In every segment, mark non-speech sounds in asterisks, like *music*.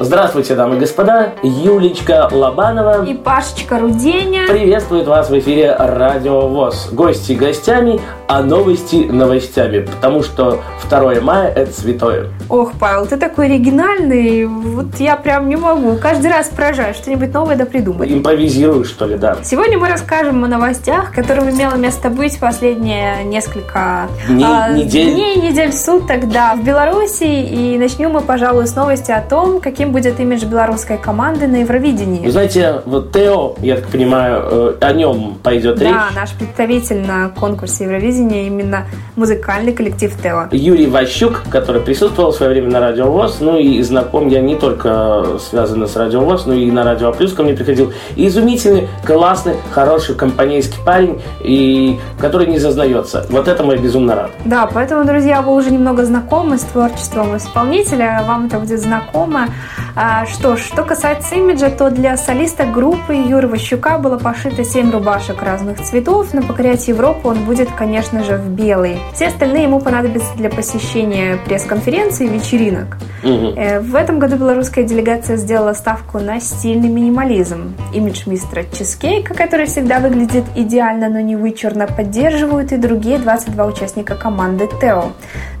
Здравствуйте, дамы и господа. Юлечка Лобанова И Пашечка Руденя. приветствует вас в эфире Радио ВОЗ. Гости гостями, а новости новостями. Потому что 2 мая – это святое. Ох, Павел, ты такой оригинальный. Вот я прям не могу. Каждый раз поражаю, что-нибудь новое да придумать. Импровизирую, что ли, да. Сегодня мы расскажем о новостях, которым имело место быть последние несколько Дней, а, недель. дней, недель, суток, да, в Беларуси. И начнем мы, пожалуй, с новости о том, каким будет имидж белорусской команды на Евровидении. Вы знаете, вот Тео, я так понимаю, э, о нем пойдет речь. Да, наш представитель на конкурсе Евровидения именно музыкальный коллектив Тео. Юрий Ващук, который присутствовал в свое время на Радио ВОЗ, ну и знаком я не только связанно с Радио ВОЗ, но и на Радио Плюс ко мне приходил. И изумительный, классный, хороший компанейский парень, и который не зазнается. Вот этому я безумно рад. Да, поэтому, друзья, вы уже немного знакомы с творчеством исполнителя, вам это будет знакомо. А, что ж, что касается имиджа, то для солиста группы Юры Ващука было пошито 7 рубашек разных цветов, но покорять Европу он будет, конечно же, в белый. Все остальные ему понадобятся для посещения пресс-конференций и вечеринок. Э, В этом году белорусская делегация сделала ставку на стильный минимализм. Имидж мистера Чизкейка, который всегда выглядит идеально, но не вычурно, поддерживают и другие 22 участника команды Тео.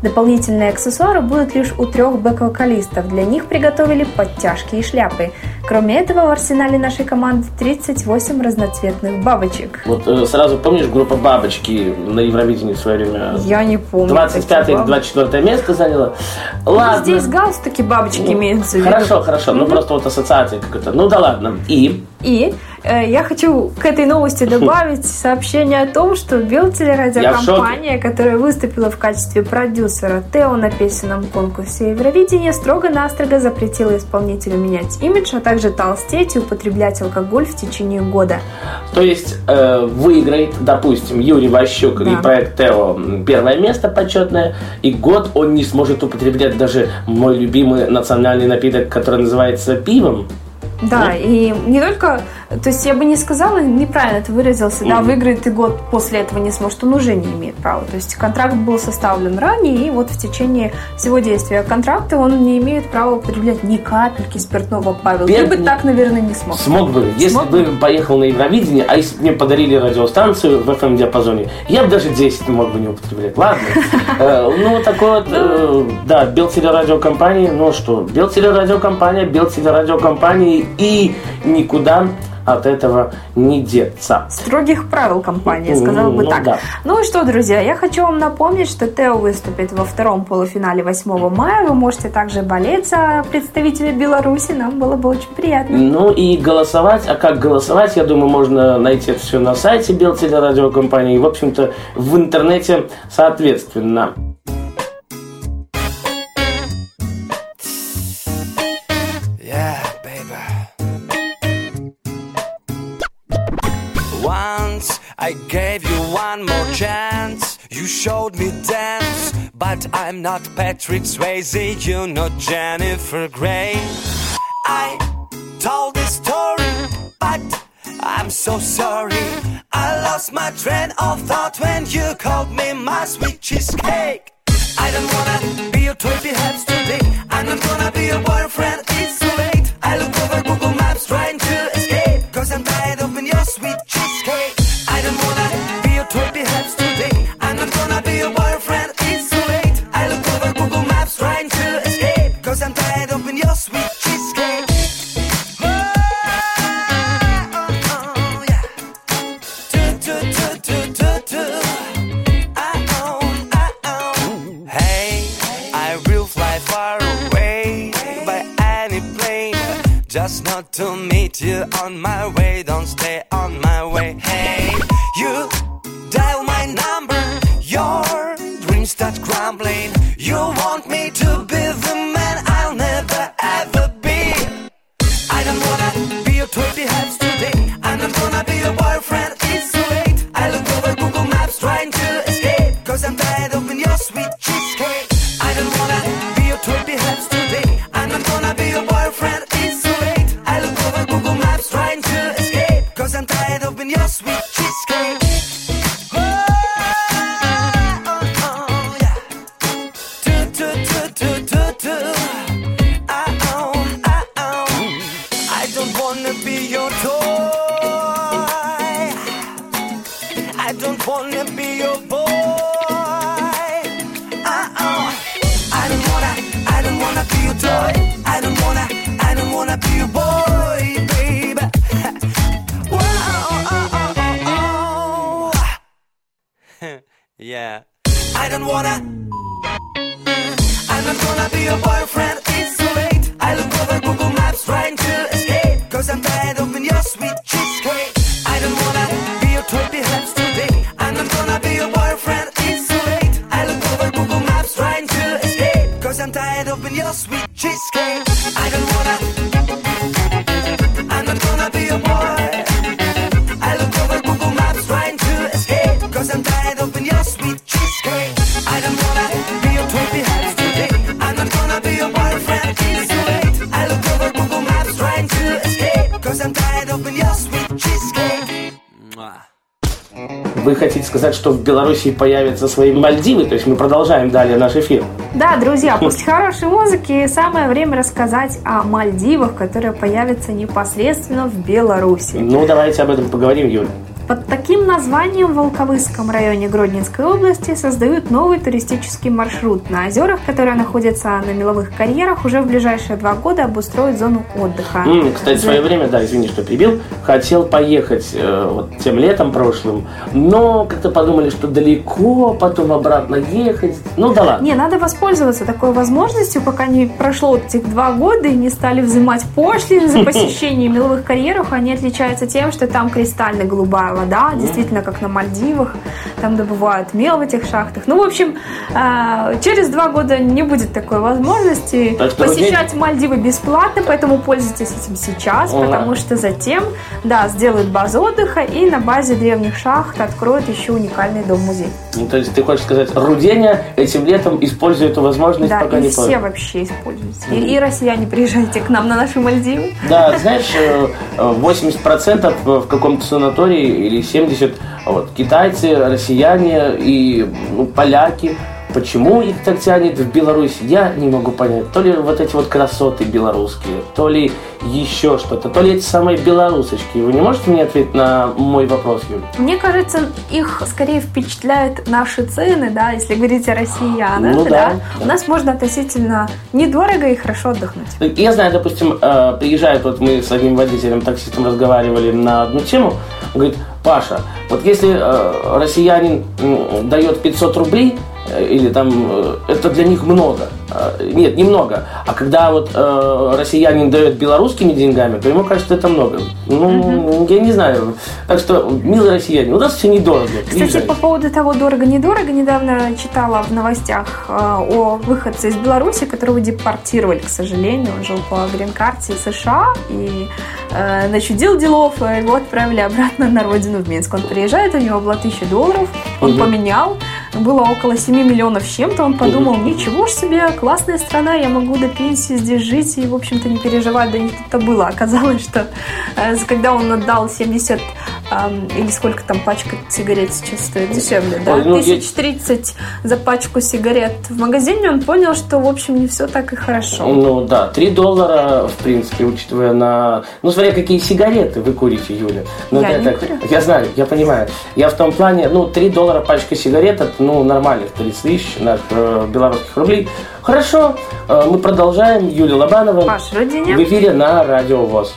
Дополнительные аксессуары будут лишь у трех бэк-вокалистов. Для них приготовили подтяжки и шляпы. Кроме этого, в арсенале нашей команды 38 разноцветных бабочек. Вот э, сразу помнишь группа «Бабочки» на Евровидении в свое время? Я не помню. 25 таких или бабочек. 24 место заняла. Ладно. Здесь галстуки бабочки Ну, имеются в виду. Хорошо, хорошо. Ну, просто вот ассоциация какая-то. Ну, да ладно. И? И я хочу к этой новости добавить сообщение о том, что Белтелерадиокомпания, которая выступила в качестве продюсера Тео на песенном конкурсе Евровидения, строго-настрого запретила исполнителю менять имидж, а также толстеть и употреблять алкоголь в течение года. То есть э, выиграет, допустим, Юрий Ващук Да. и проект Тео первое место почетное, и год он не сможет употреблять даже мой любимый национальный напиток, который называется пивом. Да, и не только, то есть я бы не сказала, неправильно ты выразился, да, Мгм. выиграет и год после этого не сможет, он уже не имеет права. То есть контракт был составлен ранее, и вот в течение всего действия контракта он не имеет права употреблять ни капельки спиртного, Павел. Ты бы так, наверное, не смог. Смог бы, если Смог бы поехал на Евровидение, а если бы мне подарили радиостанцию в FM-диапазоне, я бы даже 10 мог бы не употреблять. Ладно. *laughs* Э, Ну, такой вот, э, да, Белтелерадиокомпания, ну что, Белтелерадиокомпания, Белтелерадиокомпания и никуда от этого не деться. Строгих правил компании, сказала бы Ну, так. да. Ну и что, друзья, я хочу вам напомнить, что Тео выступит во втором полуфинале 8 мая. Вы можете также болеть за представителя Беларуси. Нам было бы очень приятно. Ну и голосовать, а как голосовать, я думаю, можно найти это все на сайте Белтелерадиокомпании и, в общем-то, в интернете соответственно. But I'm not Patrick Swayze. You're not Jennifer Grey. I told this story, but I'm so sorry. I lost my train of thought when you called me my sweet cheesecake. I don't wanna be your twenty hands today. I'm not gonna be your boyfriend. It's too late. I look over Google Just not to meet you on my way. Don't stay on my way. Hey, you dial my number. Your dreams start crumbling. You want I don't wanna. Хотите сказать, что в Беларуси появятся свои Мальдивы? То есть мы продолжаем далее наш эфир. Да, друзья, после хорошей музыки самое время рассказать о Мальдивах, которые появятся непосредственно в Беларуси. Ну, давайте об этом поговорим, Юля. Под таким названием в Волковыском районе Гродненской области создают новый туристический маршрут. На озерах, которые находятся на меловых карьерах, уже в ближайшие два года обустроят зону отдыха. М, кстати, в свое время, да, извини, что перебил, хотел поехать э, вот тем летом прошлым, но как-то подумали, что далеко, потом обратно ехать. Ну да ладно. Не, надо воспользоваться такой возможностью, пока не прошло вот этих два года и не стали взимать пошлины за *laughs* посещение меловых карьеров. Они отличаются тем, что там кристально голубая вода, действительно как на Мальдивах. Там добывают мел в этих шахтах. Ну, в общем, а, через два года не будет такой возможности Так посещать Мальдивы бесплатно, поэтому пользуйтесь этим сейчас, Ага. потому что затем, да, сделают базу отдыха и на базе древних шахт откроют еще уникальный дом-музей. Ну, то есть ты хочешь сказать, Руденя этим летом использует эту возможность, Да, пока и не все поздно. вообще используйте. И, и россияне, приезжайте к нам на наши Мальдивы. Да, знаешь, э, э, 80% в каком-то санатории или 70% вот, китайцы, россияне и ну, поляки. Почему их так тянет в Беларусь, я не могу понять. То ли вот эти вот красоты белорусские, то ли еще что-то, то ли эти самые белорусочки. Вы не можете мне ответить на мой вопрос, Юль? Мне кажется, их скорее впечатляют наши цены, да, если говорить о россиянах, Ну да, да. да. У нас можно относительно недорого и хорошо отдохнуть. Я знаю, допустим, э, приезжает, вот мы с одним водителем, таксистом разговаривали на одну тему, он говорит, Паша, вот если э, россиянин м, дает 500 рублей, э, или там, э, это для них много. Э, Нет, немного. А когда вот э, россиянин дает белорусскими деньгами, то ему кажется, это много. Ну, я не знаю. Так что, милые россияне, у нас все недорого. Кстати, Приезжайте. по поводу того дорого-недорого, недавно читала в новостях э, о выходце из Беларуси, которого депортировали, к сожалению. Он жил по грин-карте США и э, начудил делов, его отправили обратно на родину в Минск. Он приезжает, у него было 1000 долларов, он Мгм. поменял, было около 7 миллионов с чем-то, он подумал, ничего ж себе, классная страна, я могу до пенсии здесь жить и, в общем-то, не переживать, да не тут-то было. Оказалось, что э, когда он отдал 70 эм, или сколько там пачка сигарет сейчас стоит дешевле, да, Ой, ну, я- за пачку сигарет в магазине, он понял, что, в общем, не все так и хорошо. Ну да, 3 доллара, в принципе, учитывая на... Ну, смотря какие сигареты вы курите, Юля. Ну, Я это- не курю. Я знаю, я понимаю. Я в том плане, ну, 3 доллара пачка сигарет, это, ну, нормальных 30 тысяч наших э, белорусских рублей. Хорошо, э, мы продолжаем. Юлия Лобанова Паш, Родине. в эфире на Радио ВОЗ.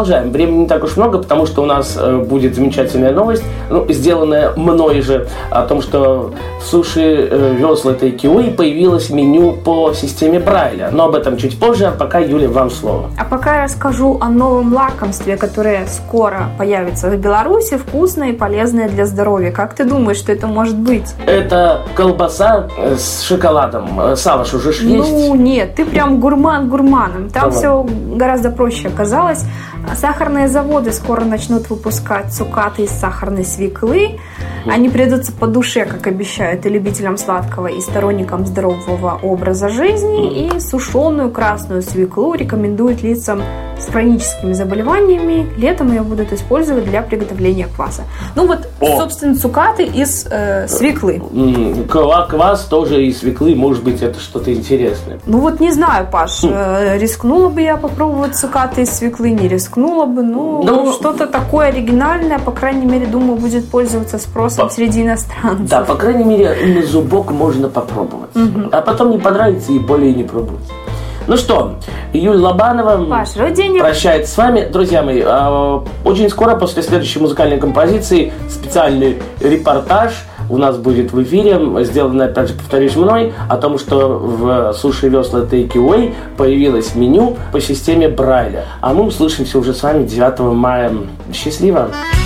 Продолжаем. Времени не так уж много, потому что у нас э, будет замечательная новость, ну, сделанная мной же, о том, что в суши э, весла Тайкиуи появилось меню по системе Брайля. Но об этом чуть позже, а пока, Юля, вам слово. А пока я расскажу о новом лакомстве, которое скоро появится в Беларуси, вкусное и полезное для здоровья. Как ты думаешь, что это может быть? Это колбаса э, с шоколадом. Салаш уже ж есть. Ну нет, ты прям гурман гурманом. Там Давай. все гораздо проще оказалось. Сахарные заводы скоро начнут выпускать цукаты из сахарной свеклы. Они придутся по душе, как обещают, и любителям сладкого, и сторонникам здорового образа жизни. И сушеную красную свеклу рекомендуют лицам с хроническими заболеваниями. Летом ее будут использовать для приготовления кваса. Ну вот, О! собственно, цукаты из э, свеклы. Квас тоже из свеклы, может быть, это что-то интересное. Ну вот не знаю, Паш, э, рискнула бы я попробовать цукаты из свеклы, не рискнула бы. Ну, Ну, что-то такое оригинальное, по крайней мере, думаю, будет пользоваться спросом По- среди иностранцев. Да, по крайней мере, на зубок можно попробовать. А потом не понравится и более не пробовать. Ну что, Юль Лобанова Паш, прощается с вами. Друзья мои, а, очень скоро после следующей музыкальной композиции специальный репортаж у нас будет в эфире, сделанный, опять же, повторюсь, мной, о том, что в суши весла Take Away появилось меню по системе Брайля. А мы услышимся уже с вами 9 мая. Счастливо! тобой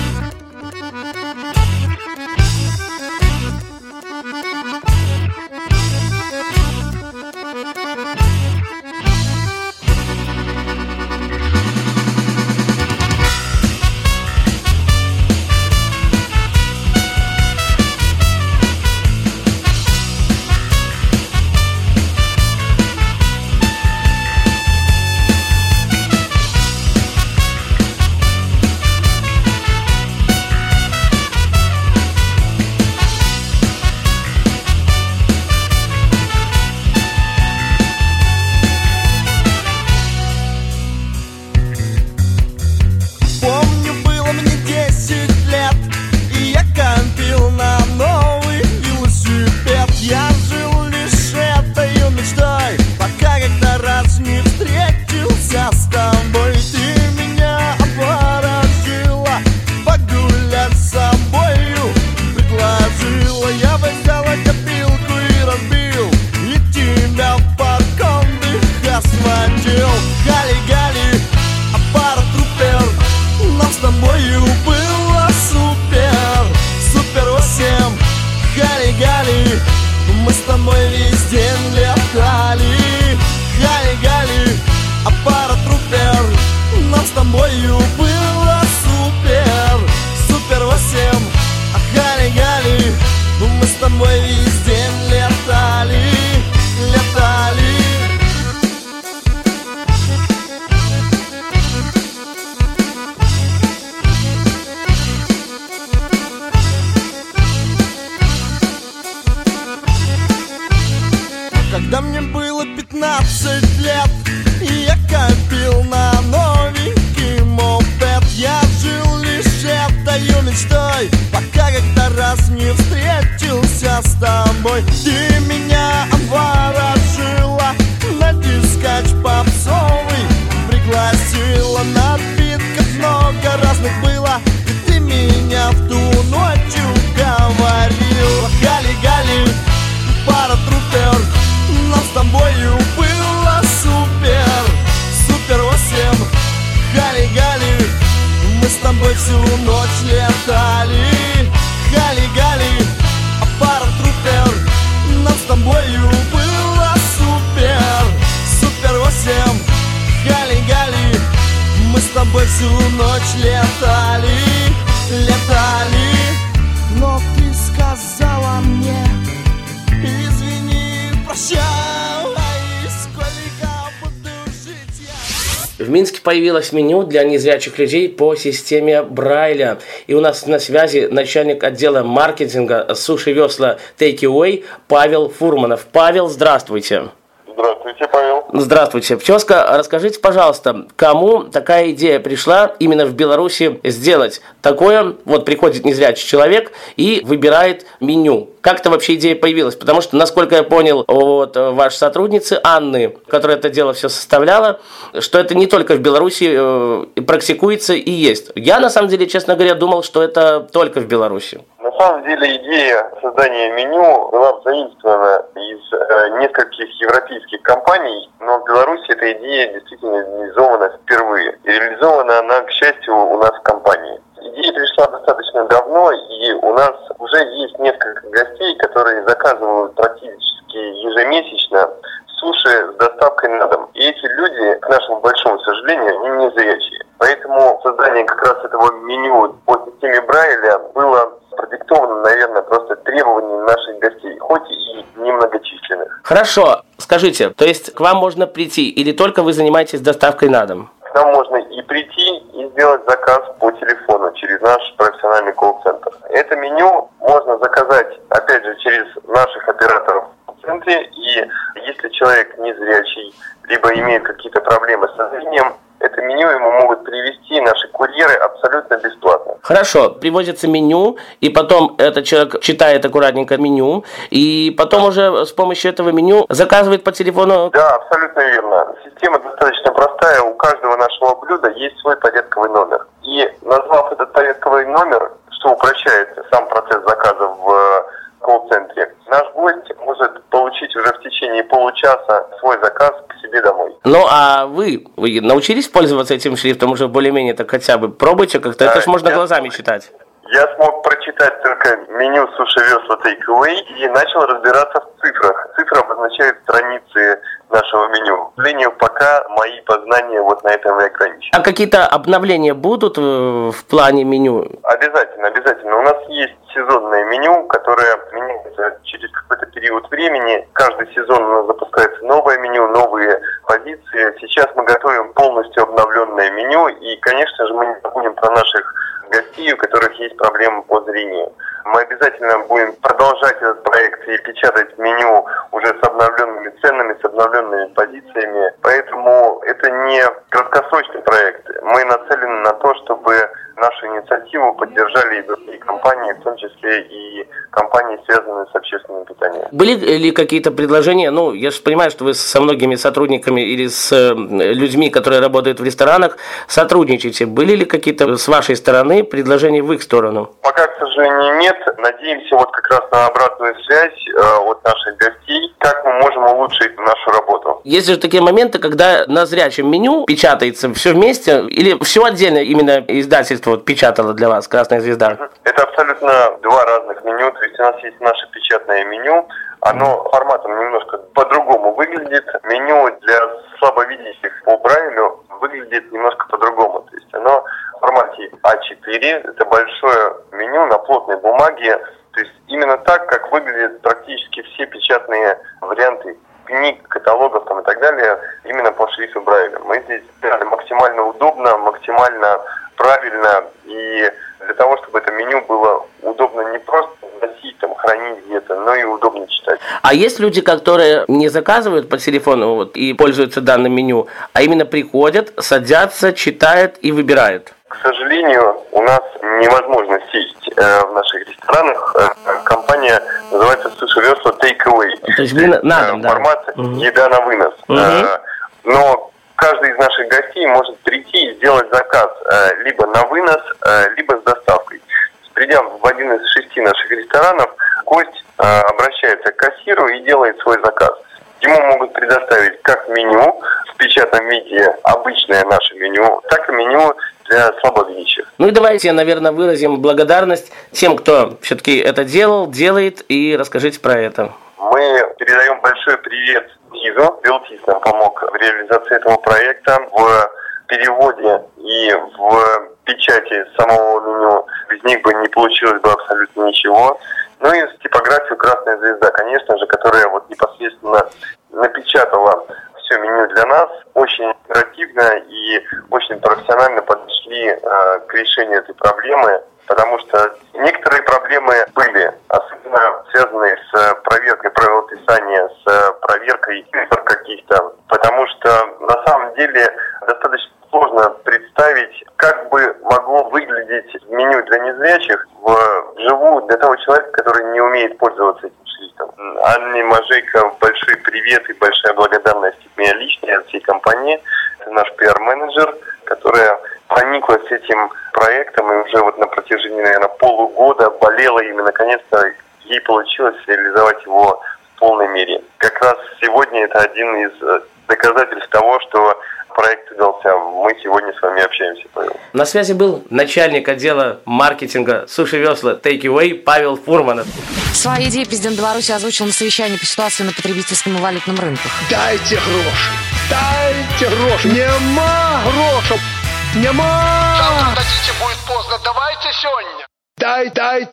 Мы с всю ночь летали. Гали-гали Пара трупер Нам с тобою было супер Супер 8 Гали-гали Мы с тобой всю ночь летали Минске появилось меню для незрячих людей по системе Брайля. И у нас на связи начальник отдела маркетинга Суши Весла Take Away Павел Фурманов. Павел, здравствуйте. Здравствуйте, Павел. Здравствуйте. Пчелска, расскажите, пожалуйста, кому такая идея пришла именно в Беларуси сделать такое? Вот приходит незрячий человек и выбирает меню. Как это вообще идея появилась? Потому что, насколько я понял от э, вашей сотрудницы Анны, которая это дело все составляла, что это не только в Беларуси э, практикуется и есть. Я, на самом деле, честно говоря, думал, что это только в Беларуси. На самом деле идея создания меню была заимствована из э, нескольких европейских компаний, но в Беларуси эта идея действительно реализована впервые. И реализована она, к счастью, у нас в компании. Идея пришла достаточно давно, и у нас уже есть несколько гостей, которые заказывают практически ежемесячно суши с доставкой на дом. И эти люди, к нашему большому сожалению, они не зрячие. Поэтому создание как раз этого меню по системе Брайля было продиктовано, наверное, просто требованием наших гостей, хоть и немногочисленных. Хорошо, скажите, то есть к вам можно прийти или только вы занимаетесь доставкой на дом? К нам можно и прийти, сделать заказ по телефону через наш профессиональный колл-центр. Это меню можно заказать, опять же, через наших операторов в центре. И если человек незрячий, либо имеет какие-то проблемы со зрением, это меню ему могут привезти наши курьеры абсолютно бесплатно. Хорошо, привозится меню, и потом этот человек читает аккуратненько меню, и потом уже с помощью этого меню заказывает по телефону. Да, абсолютно верно. Система достаточно простая. У каждого нашего блюда есть свой порядковый номер. И назвав этот порядковый номер, что упрощает сам процесс заказа в колл-центре, наш гость может получить уже в течение получаса свой заказ к себе домой. Ну, а вы, вы научились пользоваться этим шрифтом уже более-менее так хотя бы? Пробуйте как-то, это Да, ж можно я- глазами читать. Я смог прочитать только меню суши весла Takeaway и начал разбираться в цифрах. Цифры обозначают страницы нашего меню. К сожалению, пока мои познания вот на этом и ограничены. А какие-то обновления будут э, в плане меню? Обязательно, обязательно. У нас есть сезонное меню, которое меняется через какой-то период времени. Каждый сезон у нас запускается новое меню, новые позиции. Сейчас мы готовим полностью обновленное меню. И, конечно же, мы не забудем про наших гостей, у которых есть проблемы по зрению. Мы обязательно будем продолжать этот проект и печатать меню уже с обновленными ценами, с обновленными позициями. Поэтому это не краткосрочный проект. Мы нацелены на то, чтобы нашу инициативу поддержали и другие компании, в том числе и компании, связанные с общественным питанием. Были ли какие-то предложения, ну, я же понимаю, что вы со многими сотрудниками или с э, людьми, которые работают в ресторанах, сотрудничаете. Были ли какие-то с вашей стороны предложения в их сторону? Пока, к сожалению, нет. Надеемся вот как раз на обратную связь э, от наших гостей, как мы можем улучшить нашу работу. Есть же такие моменты, когда на зрячем меню печатается все вместе, или все отдельно именно издательство вот печатало для вас, «Красная звезда». Это абсолютно два разных меню. То есть у нас есть наше печатное меню, Оно форматом немножко по-другому выглядит. Меню для слабовидящих по Брайлю выглядит немножко по-другому. То есть оно в формате А4. Это большое меню на плотной бумаге. То есть именно так, как выглядят практически все печатные варианты книг, каталогов там и так далее, именно по шрифту Брайля. Мы здесь сделали максимально удобно, максимально правильно и для того, чтобы это меню было удобно не просто носить, там, хранить где-то, но и удобно читать. А есть люди, которые не заказывают по телефону вот, и пользуются данным меню, а именно приходят, садятся, читают и выбирают? К сожалению, у нас невозможно сесть э, в наших ресторанах. Э, компания называется Суши Весла Takeaway. То есть вы на- на дом, Э, да? Формат Мгм. еда на вынос. Мгм. Э, но каждый из наших гостей может прийти и сделать заказ э, либо на вынос, э, либо с доставкой. Придя в один из шести наших ресторанов, гость э, обращается к кассиру и делает свой заказ. Ему могут предоставить как меню в печатном виде, обычное наше меню, так и меню для слабовидящих. Ну и давайте, наверное, выразим благодарность тем, кто все-таки это делал, делает, и расскажите про это. Мы передаем большой привет ТИЗу. Белтиз нам помог в реализации этого проекта, в переводе и в печати самого меню. Без них бы не получилось бы абсолютно ничего. Ну и с типографией «Красная звезда», конечно же, которая вот непосредственно напечатала все меню для нас. Очень оперативно и очень профессионально подошли э, к решению этой проблемы, потому что некоторые проблемы были, особенно связанные с проверкой правописания, с э, проверкой цифр каких-то, потому что на самом деле достаточно сложно представить, как бы могло выглядеть меню для незрячих вживую для того человека, который не умеет пользоваться этим шрифтом. Анне Мажейко большой привет и большая благодарность от меня лично и от всей компании. Это наш пиар-менеджер, которая прониклась этим проектом и уже вот на протяжении, наверное, полугода болела им, и наконец-то ей получилось реализовать его в полной мере. Как раз сегодня это один из э, доказательств того, что проект удался. Мы сегодня с вами общаемся, Павел. На связи был начальник отдела маркетинга Суши Весла Take Away Павел Фурманов. Свои идеи президент Беларуси озвучил на совещании по ситуации на потребительском и валютном рынках. Дайте гроши, дайте гроши. Нема грошей, нема. Дадите, будет поздно. Давайте сегодня. Дай, дай.